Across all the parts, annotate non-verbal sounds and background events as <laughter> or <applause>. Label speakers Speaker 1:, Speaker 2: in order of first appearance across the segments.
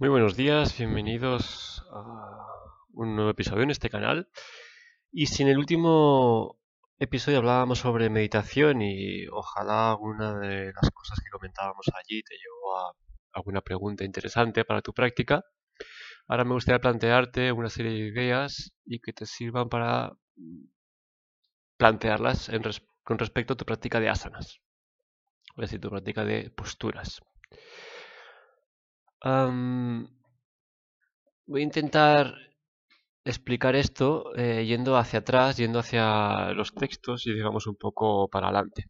Speaker 1: Muy buenos días, bienvenidos a un nuevo episodio en este canal. Y si en el último episodio hablábamos sobre meditación y ojalá alguna de las cosas que comentábamos allí te llevó a alguna pregunta interesante para tu práctica, ahora me gustaría plantearte una serie de ideas y que te sirvan para plantearlas con respecto a tu práctica de asanas, es decir, tu práctica de posturas voy a intentar explicar esto eh, yendo hacia atrás, yendo hacia los textos y digamos un poco para adelante.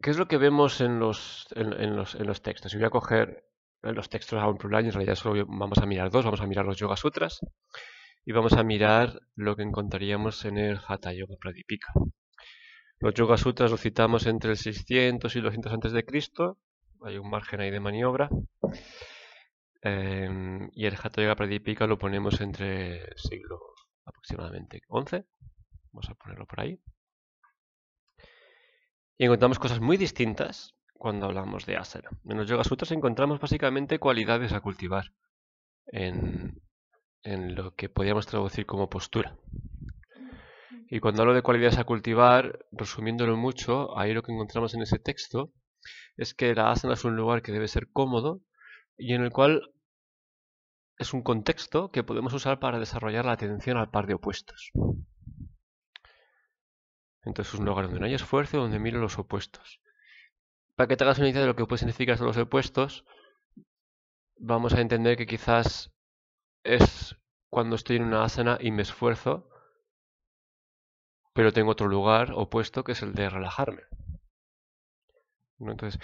Speaker 1: ¿Qué es lo que vemos en los, en, los, en los textos? Y voy a coger los textos a un plural en realidad solo vamos a mirar dos. Vamos a mirar los Yoga Sutras y vamos a mirar lo que encontraríamos en el Hatha Yoga Pradipika. Los Yoga Sutras los citamos entre el 600 y 200 antes de Cristo hay un margen ahí de maniobra. Em, y el Hatha Yoga Pradipika lo ponemos entre siglo aproximadamente 11. Vamos a ponerlo por ahí. Y encontramos cosas muy distintas cuando hablamos de asana. En los Yoga Sutras encontramos básicamente cualidades a cultivar en, en lo que podríamos traducir como postura. Y cuando hablo de cualidades a cultivar, resumiéndolo mucho, ahí lo que encontramos en ese texto es que la asana es un lugar que debe ser cómodo y en el cual es un contexto que podemos usar para desarrollar la atención al par de opuestos. Entonces es un lugar donde no hay esfuerzo, donde miro los opuestos. Para que te hagas una idea de lo que puede significar los opuestos, vamos a entender que quizás es cuando estoy en una asana y me esfuerzo, pero tengo otro lugar opuesto que es el de relajarme. Entonces,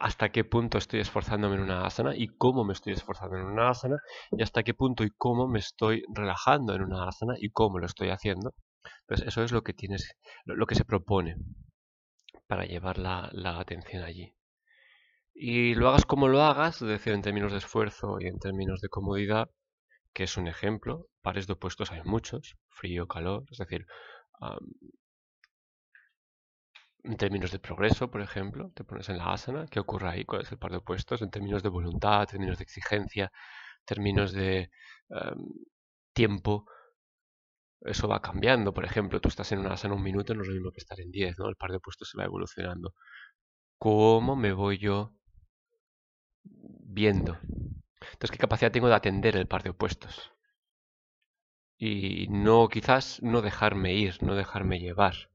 Speaker 1: hasta qué punto estoy esforzándome en una asana y cómo me estoy esforzando en una asana y hasta qué punto y cómo me estoy relajando en una asana y cómo lo estoy haciendo. Entonces, eso es lo que tienes, lo que se propone para llevar la, atención allí. Y lo hagas como lo hagas, es decir, en términos de esfuerzo y en términos de comodidad, que es un ejemplo, pares de opuestos hay muchos, frío, calor, es decir, en términos de progreso, por ejemplo, te pones en la asana, ¿qué ocurre ahí? ¿Cuál es el par de opuestos? En términos de voluntad, términos de exigencia, términos de em, tiempo, eso va cambiando. Por ejemplo, tú estás en una asana un minuto, no es lo mismo que estar en diez, ¿no? El par de opuestos se va evolucionando. ¿Cómo me voy yo viendo? Entonces, ¿qué capacidad tengo de atender el par de opuestos? Y no, quizás no dejarme ir, no dejarme llevar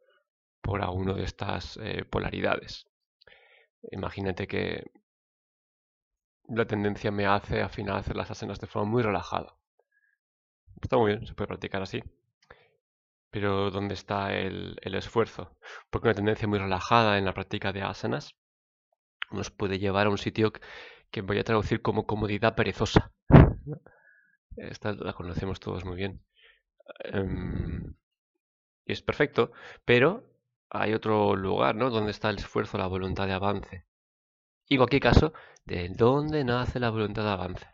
Speaker 1: por alguno de estas eh, polaridades. Imagínate que la tendencia me hace al final hacer las asanas de forma muy relajada. Está muy bien, se puede practicar así. Pero ¿dónde está el, esfuerzo? Porque una tendencia muy relajada en la práctica de asanas nos puede llevar a un sitio que voy a traducir como comodidad perezosa. Esta la conocemos todos muy bien. Em, y es perfecto, pero hay otro lugar, ¿no? Donde está el esfuerzo, la voluntad de avance. Y en cualquier caso, ¿de dónde nace la voluntad de avance?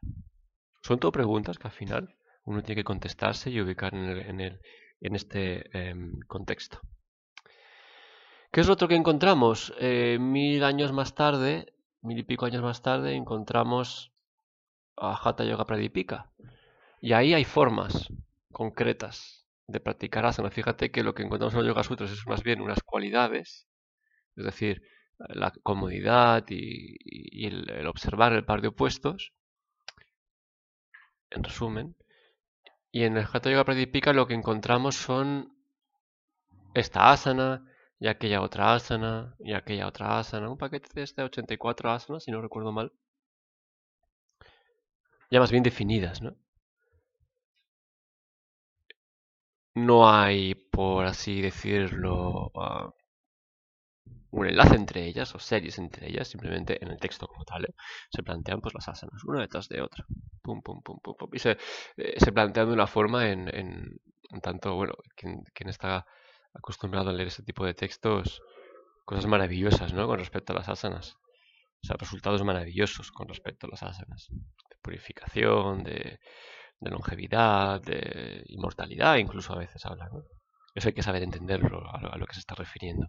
Speaker 1: Son todo preguntas que al final uno tiene que contestarse y ubicar en, el, en, este em, contexto. ¿Qué es lo otro que encontramos? Eh, mil años más tarde, mil y pico años más tarde, encontramos a Hatha Yoga Pradipika. Y ahí hay formas concretas de practicar asana. Fíjate que lo que encontramos en los Yoga Sutras es más bien unas cualidades, es decir, la comodidad y, el, observar el par de opuestos, en resumen. Y en el Hatha Yoga Pradipika lo que encontramos son esta asana y aquella otra asana y aquella otra asana. Un paquete de este 84 asanas, si no recuerdo mal. Ya más bien definidas, ¿no? No hay, por así decirlo, ah, un enlace entre ellas o series entre ellas, simplemente en el texto como tal, ¿eh? se plantean pues las asanas una detrás de otra. Pum, pum, pum, pum, pum. Y se, eh, se plantean de una forma en, en, tanto, bueno, quien, quien, está acostumbrado a leer ese tipo de textos, cosas maravillosas, ¿no? Con respecto a las asanas. O sea, resultados maravillosos con respecto a las asanas. De purificación, de de longevidad, de inmortalidad, incluso a veces habla. Eso hay que saber entenderlo, a lo, que se está refiriendo.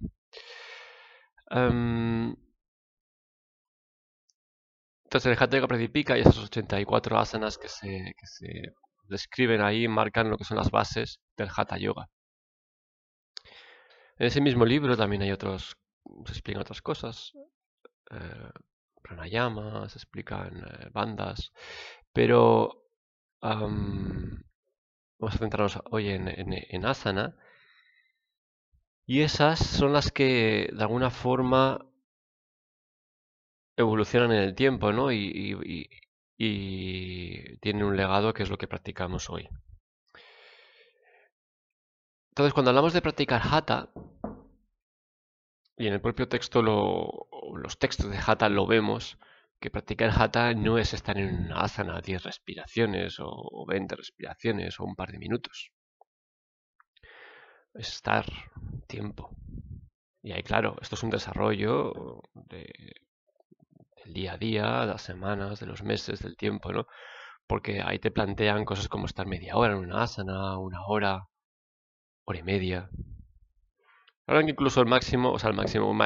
Speaker 1: Em, Entonces el Hatha Pradipika y esos 84 asanas que se, que se describen ahí marcan lo que son las bases del Hatha Yoga. En ese mismo libro también hay otros, se explican otras cosas, eh, pranayama, se explican eh, bandas, pero vamos a centrarnos hoy en, asana. Y esas son las que de alguna forma evolucionan en el tiempo, ¿no? Y, y, tienen un legado que es lo que practicamos hoy. Entonces, cuando hablamos de practicar hatha, y en el propio texto, los textos de hatha lo vemos, que practicar hatha no es estar en una asana 10 respiraciones o 20 respiraciones o un par de minutos. Es estar tiempo. Y ahí, claro, esto es un desarrollo de, del día a día, de las semanas, de los meses, del tiempo, ¿no? Porque ahí te plantean cosas como estar media hora en una asana, una hora, hora y media. Ahora que incluso el máximo, o sea, el máximo,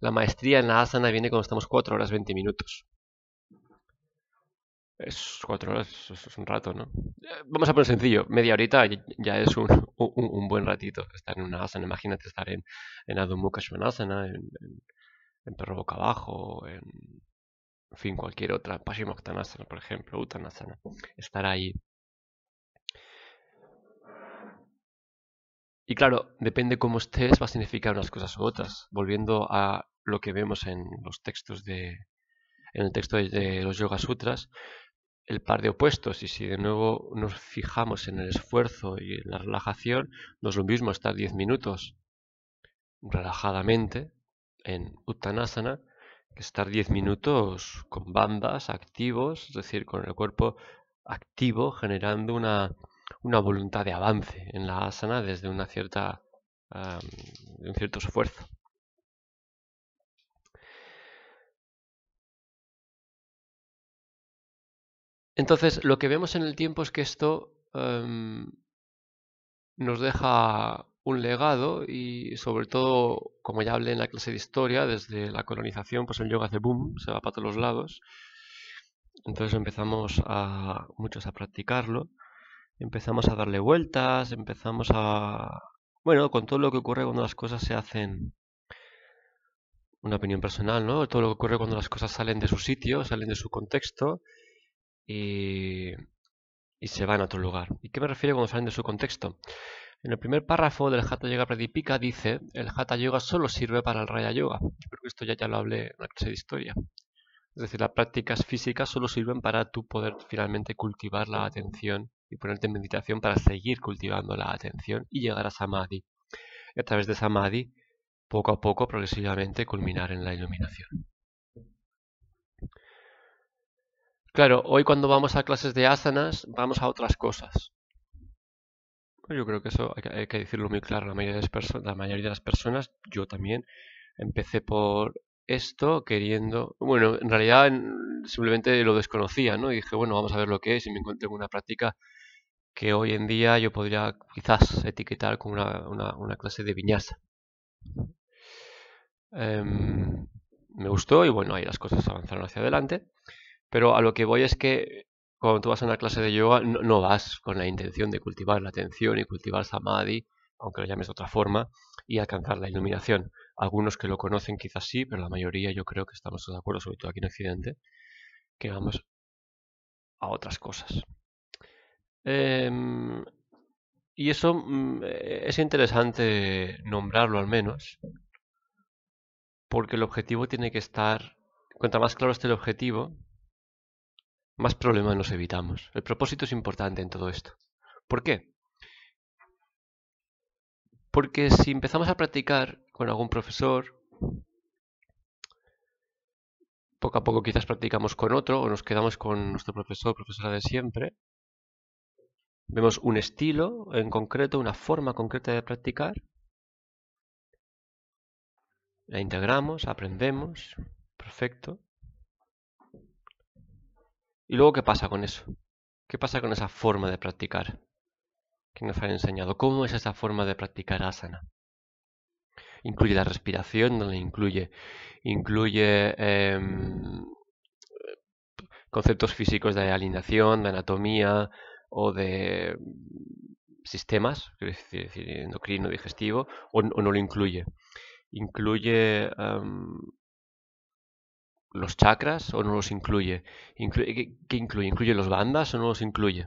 Speaker 1: la maestría en la asana viene cuando estamos 4 horas 20 minutos. Es 4 horas, es un rato, ¿no? Eh, vamos a poner sencillo, media horita ya es <laughs> un, buen ratito estar en una asana. Imagínate estar en, en Adho Mukha en, en, perro boca abajo, en, en fin, cualquier otra, Paschimottanasana, por ejemplo, Uttanasana. Estar ahí Y claro, depende cómo estés, va a significar unas cosas u otras. Volviendo a lo que vemos en los textos de, en el texto de los Yoga Sutras, el par de opuestos. Y si de nuevo nos fijamos en el esfuerzo y en la relajación, no es lo mismo estar 10 minutos relajadamente en Uttanasana que estar 10 minutos con bandas activos, es decir, con el cuerpo activo generando una una voluntad de avance en la asana desde una cierta, un cierto esfuerzo. Entonces, lo que vemos en el tiempo es que esto nos deja un legado y sobre todo, como ya hablé en la clase de historia, desde la colonización, pues el yoga hace boom, se va para todos los lados. Entonces empezamos a muchos a practicarlo empezamos a darle vueltas, empezamos a... Bueno, con todo lo que ocurre cuando las cosas se hacen... Una opinión personal, ¿no? Todo lo que ocurre cuando las cosas salen de su sitio, salen de su contexto y, se van a otro lugar. ¿Y qué me refiero cuando salen de su contexto? En el primer párrafo del Hatha Yoga Pradipika dice, el Hatha Yoga solo sirve para el Raya Yoga. Esto ya, ya lo hablé en la clase de historia. Es decir, las prácticas físicas solo sirven para tú poder finalmente cultivar la atención y ponerte en meditación para seguir cultivando la atención y llegar a Samadhi. Y a través de Samadhi, poco a poco, progresivamente, culminar en la iluminación. Claro, hoy cuando vamos a clases de asanas, vamos a otras cosas. Yo creo que eso hay que, decirlo muy claro. La mayoría, de la mayoría de las personas, yo también, empecé por esto queriendo, bueno, en realidad simplemente lo desconocía, ¿no? Y dije, bueno, vamos a ver lo que es y me encontré con una práctica que hoy en día yo podría quizás etiquetar como una, clase de viñasa. Em, me gustó y bueno, ahí las cosas avanzaron hacia adelante. Pero a lo que voy es que cuando tú vas a una clase de yoga no, vas con la intención de cultivar la atención y cultivar samadhi, aunque lo llames de otra forma, y alcanzar la iluminación. Algunos que lo conocen quizás sí, pero la mayoría yo creo que estamos de acuerdo, sobre todo aquí en Occidente, que vamos a otras cosas. Em, y eso mm, es interesante nombrarlo al menos, porque el objetivo tiene que estar, cuanto más claro esté el objetivo, más problemas nos evitamos. El propósito es importante en todo esto. ¿Por qué? Porque si empezamos a practicar con algún profesor, poco a poco quizás practicamos con otro o nos quedamos con nuestro profesor o profesora de siempre, Vemos un estilo en concreto, una forma concreta de practicar. La integramos, aprendemos. Perfecto. ¿Y luego qué pasa con eso? ¿Qué pasa con esa forma de practicar que nos han enseñado? ¿Cómo es esa forma de practicar asana? Incluye la respiración, no la incluye. Incluye em, conceptos físicos de alineación, de anatomía o de sistemas, es decir, endocrino, digestivo, o, no lo incluye. Incluye los chakras o no los incluye. ¿qué, ¿Qué incluye? ¿Incluye los bandas o no los incluye?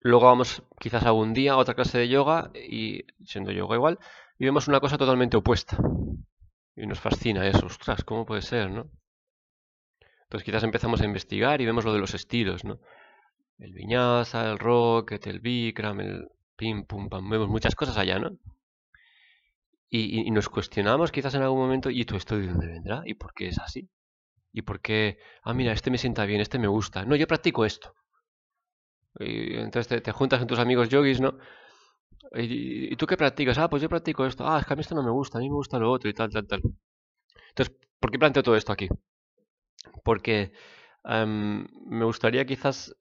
Speaker 1: Luego vamos quizás algún día a otra clase de yoga y siendo yoga igual, y vemos una cosa totalmente opuesta. Y nos fascina eso, ostras, ¿cómo puede ser, no? Entonces quizás empezamos a investigar y vemos lo de los estilos, ¿no? El viñasa, el rocket, el bikram, el pim pum pam, vemos muchas cosas allá, ¿no? Y, y, nos cuestionamos quizás en algún momento, ¿y esto de dónde vendrá? ¿Y por qué es así? ¿Y por qué? Ah, mira, este me sienta bien, este me gusta. No, yo practico esto. Y entonces te, juntas con tus amigos yogis, ¿no? Y, tú qué practicas? Ah, pues yo practico esto. Ah, es que a mí esto no me gusta, a mí me gusta lo otro y tal, tal, tal. Entonces, ¿por qué planteo todo esto aquí? Porque em, me gustaría quizás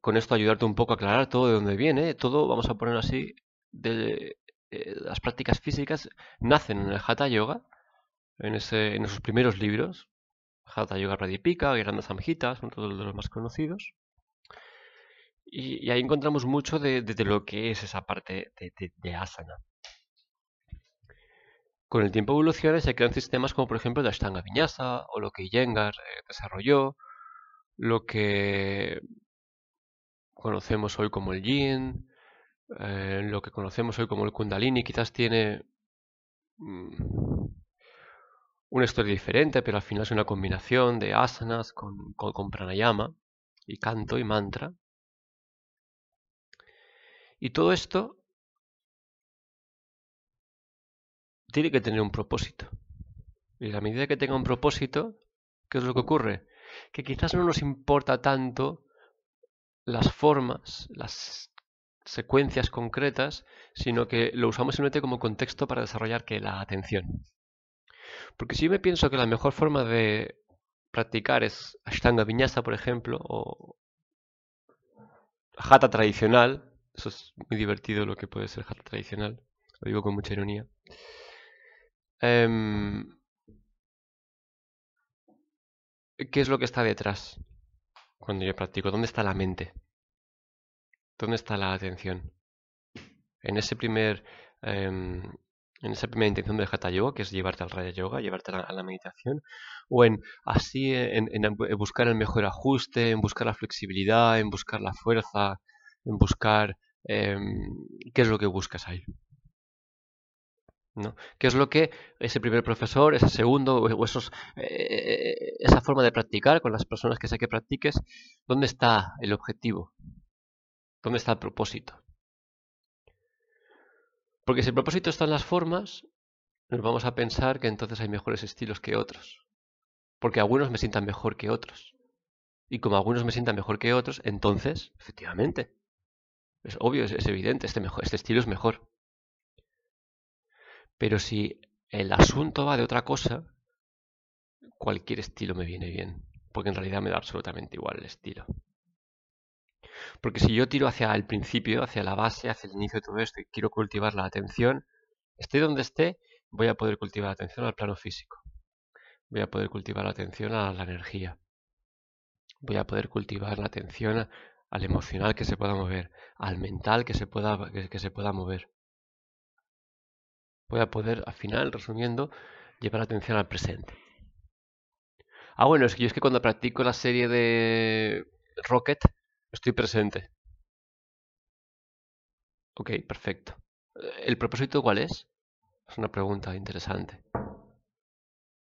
Speaker 1: con esto ayudarte un poco a aclarar todo de dónde viene. Todo, vamos a poner así, de eh, las prácticas físicas nacen en el Hatha Yoga, en, ese, esos primeros libros. Hatha Yoga Pradipika, Grandes Samhitas, son todos los más conocidos. Y, ahí encontramos mucho de, lo que es esa parte de, asana. Con el tiempo evoluciona y se crean sistemas como por ejemplo el Ashtanga Vinyasa o lo que Iyengar eh, desarrolló, lo que conocemos hoy como el Yin, eh, lo que conocemos hoy como el Kundalini, quizás tiene mm, una historia diferente, pero al final es una combinación de asanas con pranayama y canto y mantra. Y todo esto tiene que tener un propósito. Y a medida que tenga un propósito, ¿qué es lo que ocurre? Que quizás no nos importa tanto las formas, las secuencias concretas, sino que lo usamos simplemente como contexto para desarrollar que la atención. Porque si yo me pienso que la mejor forma de practicar es Ashtanga Vinyasa, por ejemplo, o Hatha tradicional, eso es muy divertido lo que puede ser hatha tradicional. Lo digo con mucha ironía. Em, ¿Qué es lo que está detrás cuando yo practico? ¿Dónde está la mente? ¿Dónde está la atención? En ese primer em, en esa primera intención de Hatha Yoga, que es llevarte al Raya Yoga, llevarte a la, meditación, o en así en, buscar el mejor ajuste, en buscar la flexibilidad, en buscar la fuerza, en buscar em, qué es lo que buscas ahí. ¿no? ¿Qué es lo que ese primer profesor, ese segundo, o esos, eh, esa forma de practicar con las personas que sé que practiques, ¿dónde está el objetivo? ¿Dónde está el propósito? Porque si el propósito está en las formas, nos vamos a pensar que entonces hay mejores estilos que otros. Porque algunos me sientan mejor que otros. Y como algunos me sientan mejor que otros, entonces, efectivamente, es obvio, es, evidente, este, este estilo es mejor. Pero si el asunto va de otra cosa, cualquier estilo me viene bien. Porque en realidad me da absolutamente igual el estilo. Porque si yo tiro hacia el principio, hacia la base, hacia el inicio de todo esto y quiero cultivar la atención, esté donde esté, voy a poder cultivar la atención al plano físico. Voy a poder cultivar la atención a la energía. Voy a poder cultivar la atención al emocional que se pueda mover, al mental que se pueda, que, se pueda mover. Voy a poder, al final, resumiendo, llevar la atención al presente. Ah, bueno, es que yo es que cuando practico la serie de Rocket, estoy presente. Ok, perfecto. ¿El propósito cuál es? Es una pregunta interesante.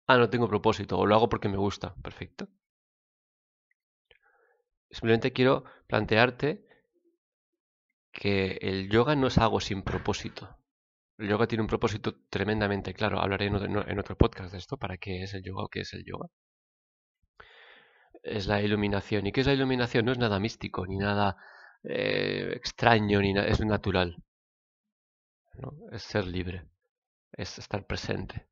Speaker 1: Ah, no tengo propósito, o lo hago porque me gusta. Perfecto. Simplemente quiero plantearte que el yoga no es algo sin propósito. El yoga tiene un propósito tremendamente claro. Hablaré en otro podcast de esto, para qué es el yoga o qué es el yoga. Es la iluminación. ¿Y qué es la iluminación? No es nada místico, ni nada eh, extraño, ni nada. Es natural. Es ser libre. Es estar presente.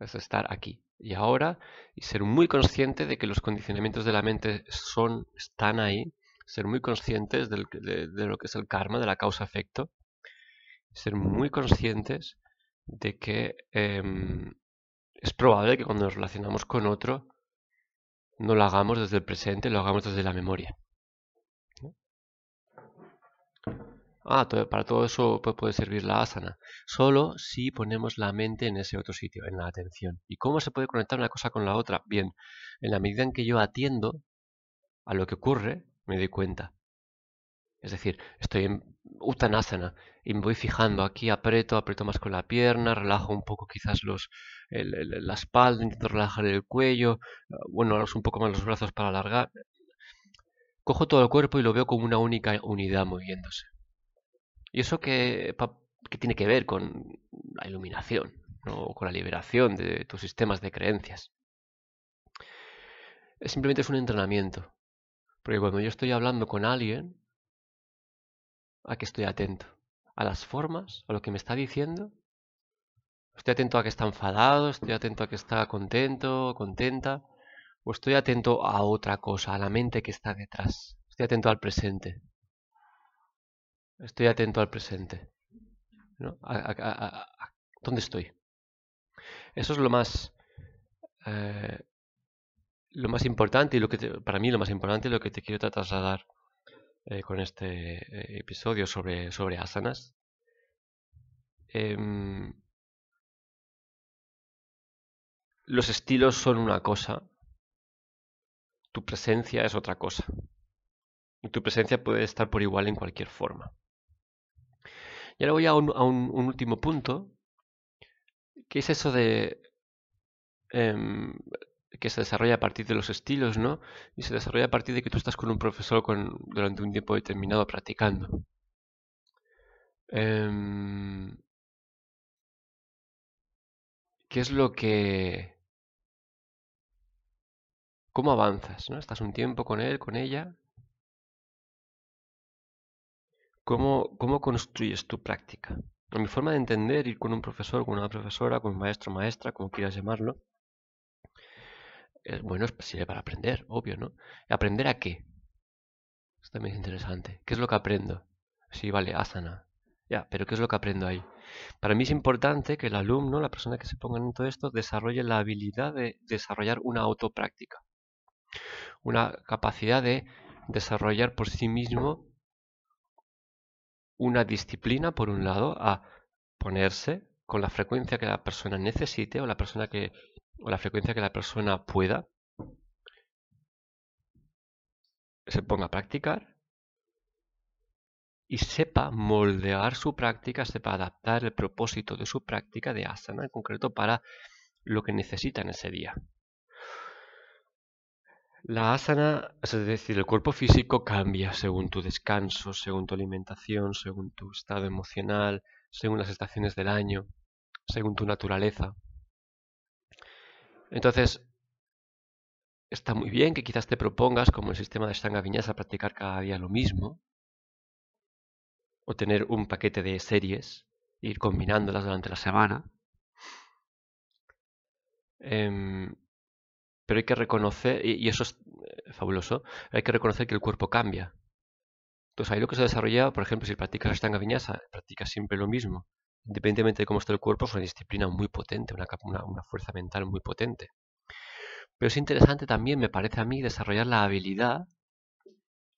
Speaker 1: Es estar aquí y ahora y ser muy consciente de que los condicionamientos de la mente son, están ahí, ser muy conscientes de, lo que es el karma, de la causa-efecto, ser muy conscientes de que em, es probable que cuando nos relacionamos con otro no lo hagamos desde el presente, lo hagamos desde la memoria. Ah, para todo eso puede servir la asana. Solo si ponemos la mente en ese otro sitio, en la atención. ¿Y cómo se puede conectar una cosa con la otra? Bien, en la medida en que yo atiendo a lo que ocurre, me doy cuenta. Es decir, estoy en Uttanasana y me voy fijando aquí, aprieto, aprieto más con la pierna, relajo un poco quizás los, la espalda, intento relajar el cuello, bueno, un poco más los brazos para alargar. Cojo todo el cuerpo y lo veo como una única unidad moviéndose. ¿Y eso qué, tiene que ver con la iluminación o con la liberación de tus sistemas de creencias? Simplemente es un entrenamiento. Porque cuando yo estoy hablando con alguien, a qué estoy atento. A las formas, a lo que me está diciendo. Estoy atento a que está enfadado, estoy atento a que está contento, contenta. O estoy atento a otra cosa, a la mente que está detrás. Estoy atento al presente. Estoy atento al presente. ¿Dónde estoy? Eso es lo más, eh, lo más importante y lo que para mí lo más importante y lo que te quiero trasladar eh, con este eh, episodio sobre, sobre asanas. Em, los estilos son una cosa, tu presencia es otra cosa. Y tu presencia puede estar por igual en cualquier forma. Y ahora voy a un, último punto, que es eso de em, que se desarrolla a partir de los estilos, ¿no? Y se desarrolla a partir de que tú estás con un profesor con, durante un tiempo determinado practicando. Em, ¿Qué es lo que... ¿Cómo avanzas? ¿no? Estás un tiempo con él, con ella. ¿Cómo, cómo construyes tu práctica? mi forma de entender ir con un profesor, con una profesora, con un maestro, maestra, como quieras llamarlo, es bueno, sirve para aprender, obvio, ¿no? ¿Aprender a qué? Esto también es interesante. ¿Qué es lo que aprendo? Sí, vale, asana. Ya, pero ¿qué es lo que aprendo ahí? Para mí es importante que el alumno, la persona que se ponga en todo esto, desarrolle la habilidad de desarrollar una autopráctica. Una capacidad de desarrollar por sí mismo una disciplina, por un lado, a ponerse con la frecuencia que la persona necesite o la persona que o la frecuencia que la persona pueda, se ponga a practicar y sepa moldear su práctica, sepa adaptar el propósito de su práctica de asana en concreto para lo que necesita en ese día. La asana, es decir, el cuerpo físico cambia según tu descanso, según tu alimentación, según tu estado emocional, según las estaciones del año, según tu naturaleza. Entonces, está muy bien que quizás te propongas, como el sistema de Shtanga Vinyasa, practicar cada día lo mismo, o tener un paquete de series, e ir combinándolas durante la semana. Em, pero hay que reconocer, y, eso es eh, fabuloso, hay que reconocer que el cuerpo cambia. Entonces ahí lo que se desarrolla, por ejemplo, si practicas Ashtanga Vinyasa, practicas siempre lo mismo, independientemente de cómo esté el cuerpo, es una disciplina muy potente, una, una, fuerza mental muy potente. Pero es interesante también, me parece a mí, desarrollar la habilidad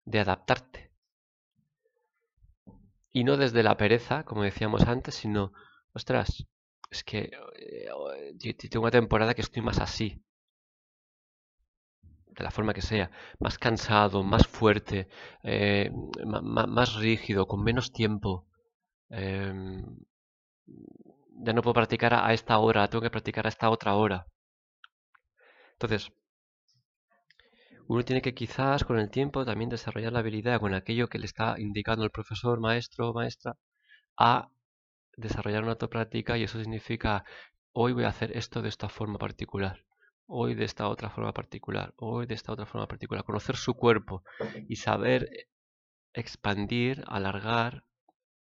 Speaker 1: de adaptarte. Y no desde la pereza, como decíamos antes, sino, ostras, es que eh, tengo una temporada que estoy más así, de la forma que sea, más cansado, más fuerte, eh, más rígido, con menos tiempo. Em, ya no puedo practicar a esta hora, tengo que practicar a esta otra hora. Entonces, uno tiene que quizás con el tiempo también desarrollar la habilidad con aquello que le está indicando el profesor, maestro o maestra, a desarrollar una autopráctica y eso significa hoy voy a hacer esto de esta forma particular, hoy de esta otra forma particular, hoy de esta otra forma particular. Conocer su cuerpo y saber expandir, alargar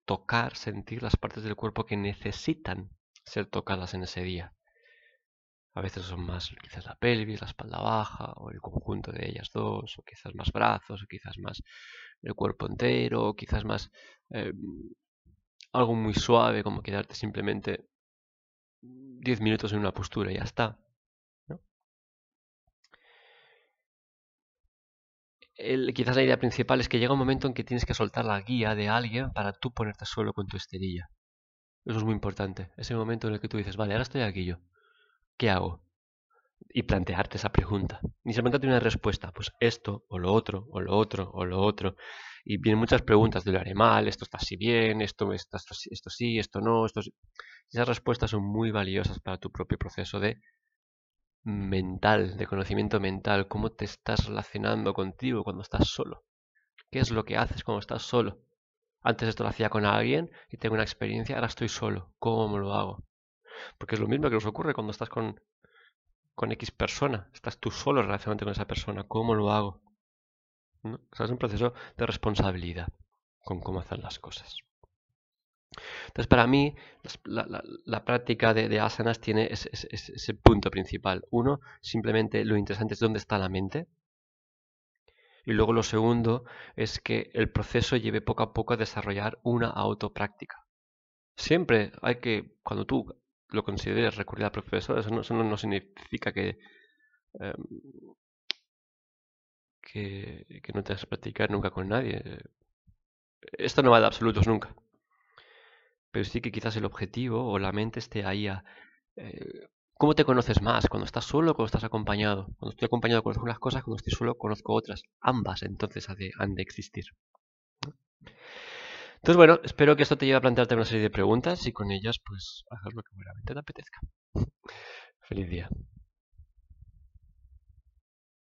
Speaker 1: tocar, sentir las partes del cuerpo que necesitan ser tocadas en ese día. A veces son más quizás la pelvis, la espalda baja, o el conjunto de ellas dos, o quizás más brazos, o quizás más el cuerpo entero, o quizás más eh, algo muy suave, como quedarte simplemente 10 minutos en una postura y ya está. Quizás la idea principal es que llega un momento en que tienes que soltar la guía de alguien para tú ponerte solo con tu esterilla. Eso es muy importante. Ese momento en el que tú dices, vale, ahora estoy aquí yo. ¿Qué hago? Y plantearte esa pregunta. Ni simplemente tiene una respuesta. Pues esto, o lo otro, o lo otro, o lo otro. Y vienen muchas preguntas de lo haré mal, esto está así bien, esto, esto, esto sí, esto no, esto sí. Esas respuestas son muy valiosas para tu propio proceso de mental, de conocimiento mental, cómo te estás relacionando contigo cuando estás solo. ¿Qué es lo que haces cuando estás solo? Antes esto lo hacía con alguien y tengo una experiencia, ahora estoy solo. ¿Cómo lo hago? Porque es lo mismo que nos ocurre cuando estás con, con X persona. Estás tú solo relacionándote con esa persona. ¿Cómo lo hago? es un proceso de responsabilidad con cómo hacer las cosas. Entonces, para mí, la, práctica de, asanas tiene ese, punto principal. Uno, simplemente lo interesante es dónde está la mente. Y luego lo segundo es que el proceso lleve poco a poco a desarrollar una autopráctica. Siempre hay que, cuando tú lo consideres recurrir al profesor, eso no, significa que, em, que, que no te vas practicar nunca con nadie. Esto no va de absolutos nunca pero sí que quizás el objetivo o la mente esté ahí a... Eh, ¿Cómo te conoces más? ¿Cuando estás solo o cuando estás acompañado? Cuando estoy acompañado conozco unas cosas, cuando estoy solo conozco otras. Ambas entonces han de, existir. Entonces, bueno, espero que esto te lleve a plantearte una serie de preguntas y con ellas, pues, hacer lo que realmente te apetezca. Feliz día.